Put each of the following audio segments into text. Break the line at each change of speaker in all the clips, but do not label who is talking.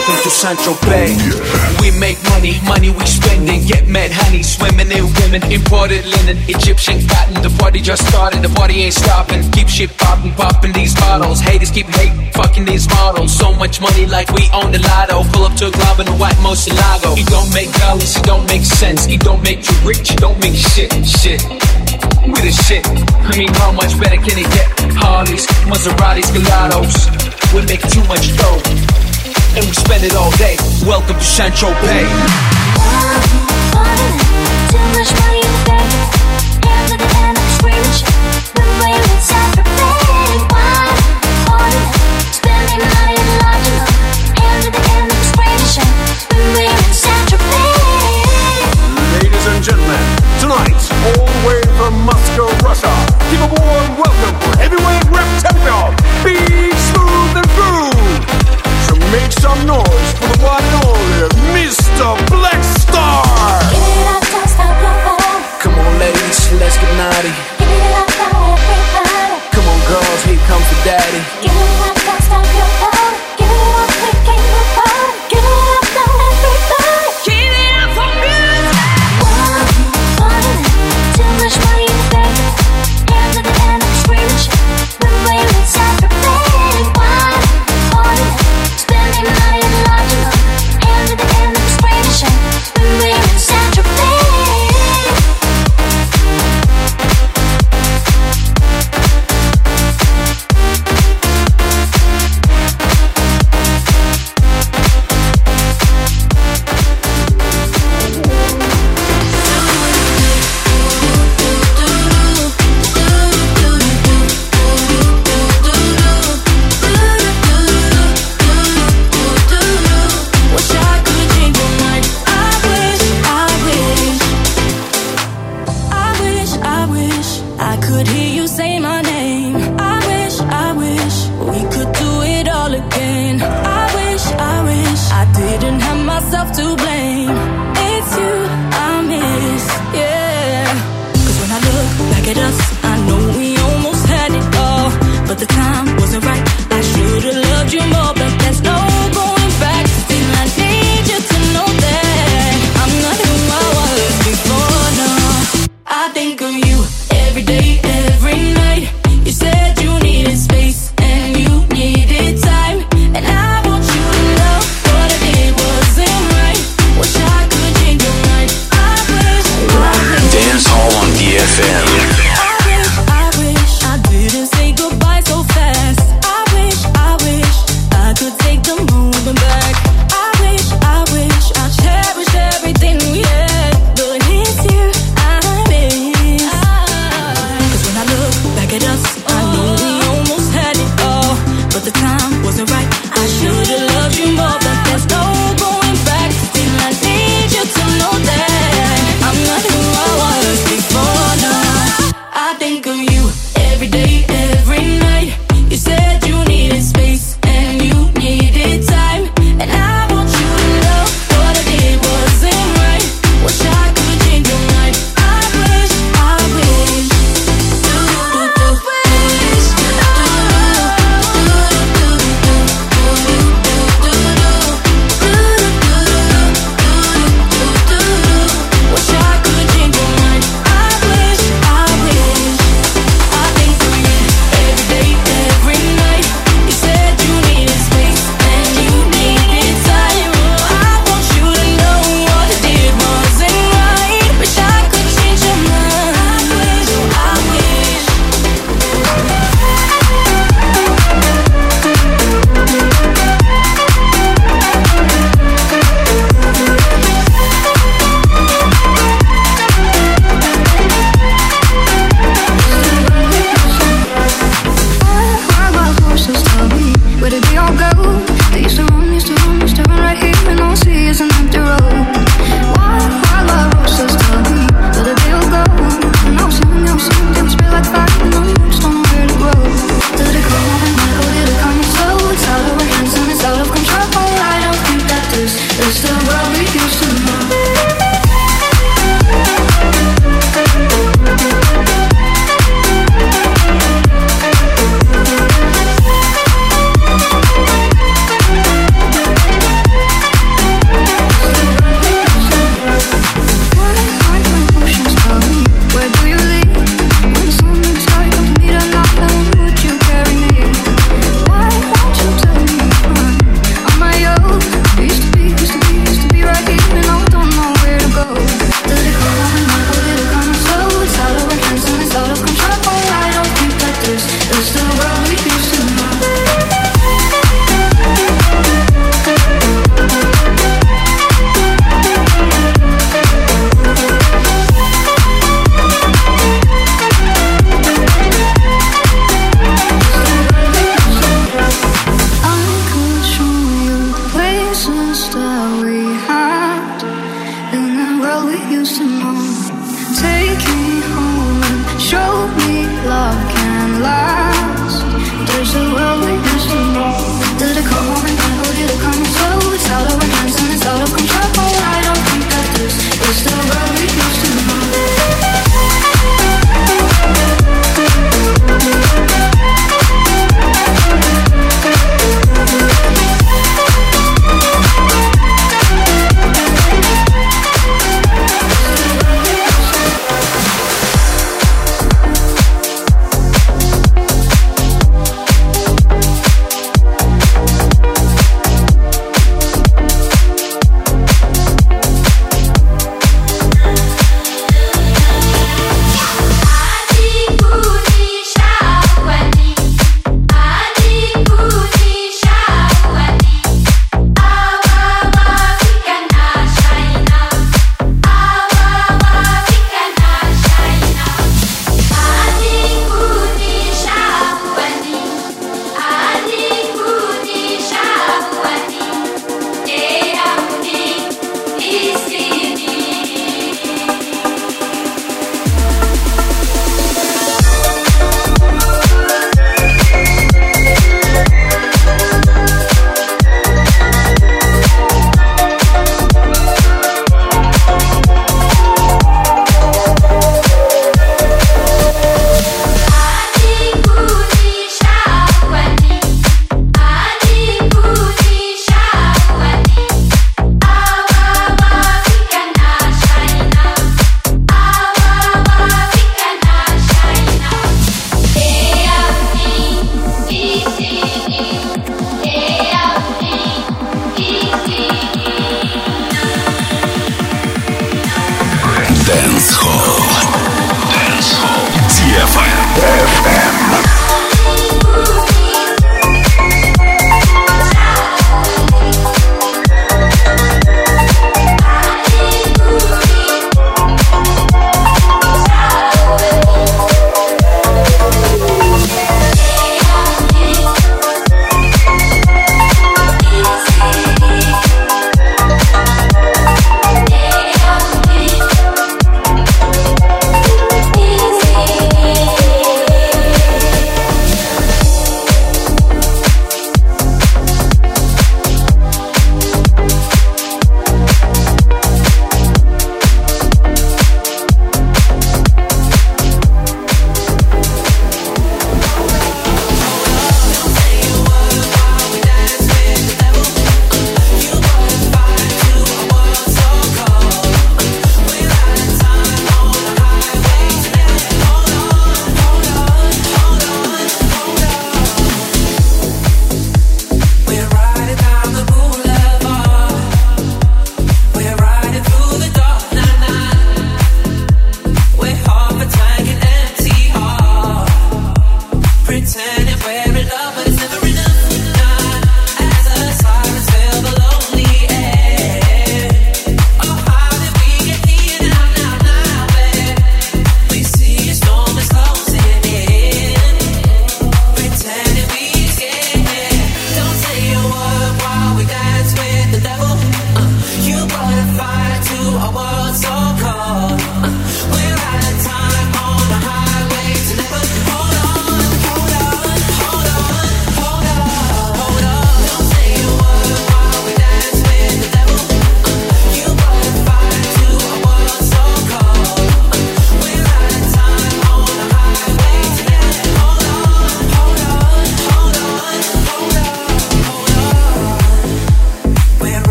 To Central Bay. We make money, money we spend and Get mad honey, swimming in women. Imported linen, Egyptian cotton. The party just started, the party ain't stopping. Keep shit popping, popping these bottles. Haters keep hating, fucking these models. So much money like we own the lotto. Pull up to a in a white Murciélago. It don't make dollars, it don't make sense. It don't make you rich, it don't make shit, shit. We the shit. I mean, how much better can it get? Harleys, Maseratis, Gallardos. We make too much dough and we spend it all day. Welcome to
for pay.
Ladies and gentlemen, tonight, all the way from Moscow, Russia, give a warm welcome for heavyweight champion, Big make some noise for the one and only Mr. Black Star.
Give it up, don't stop.
Come on, ladies, let's get naughty.
Give it up, everybody.
Come on, girls, here comes the daddy.
Give it up,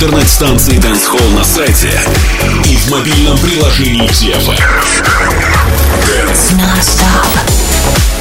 интернет-станции Dance Hall на сайте и в мобильном приложении Дева. Dance.
Non-stop.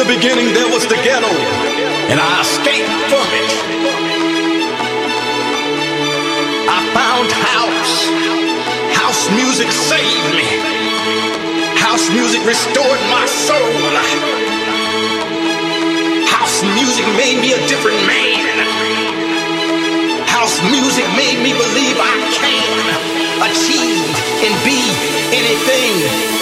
the
beginning, there was the ghetto, and I escaped from it. I found house. House music saved me. House music restored my soul. House music made me a different man. House music made me believe I can achieve and be anything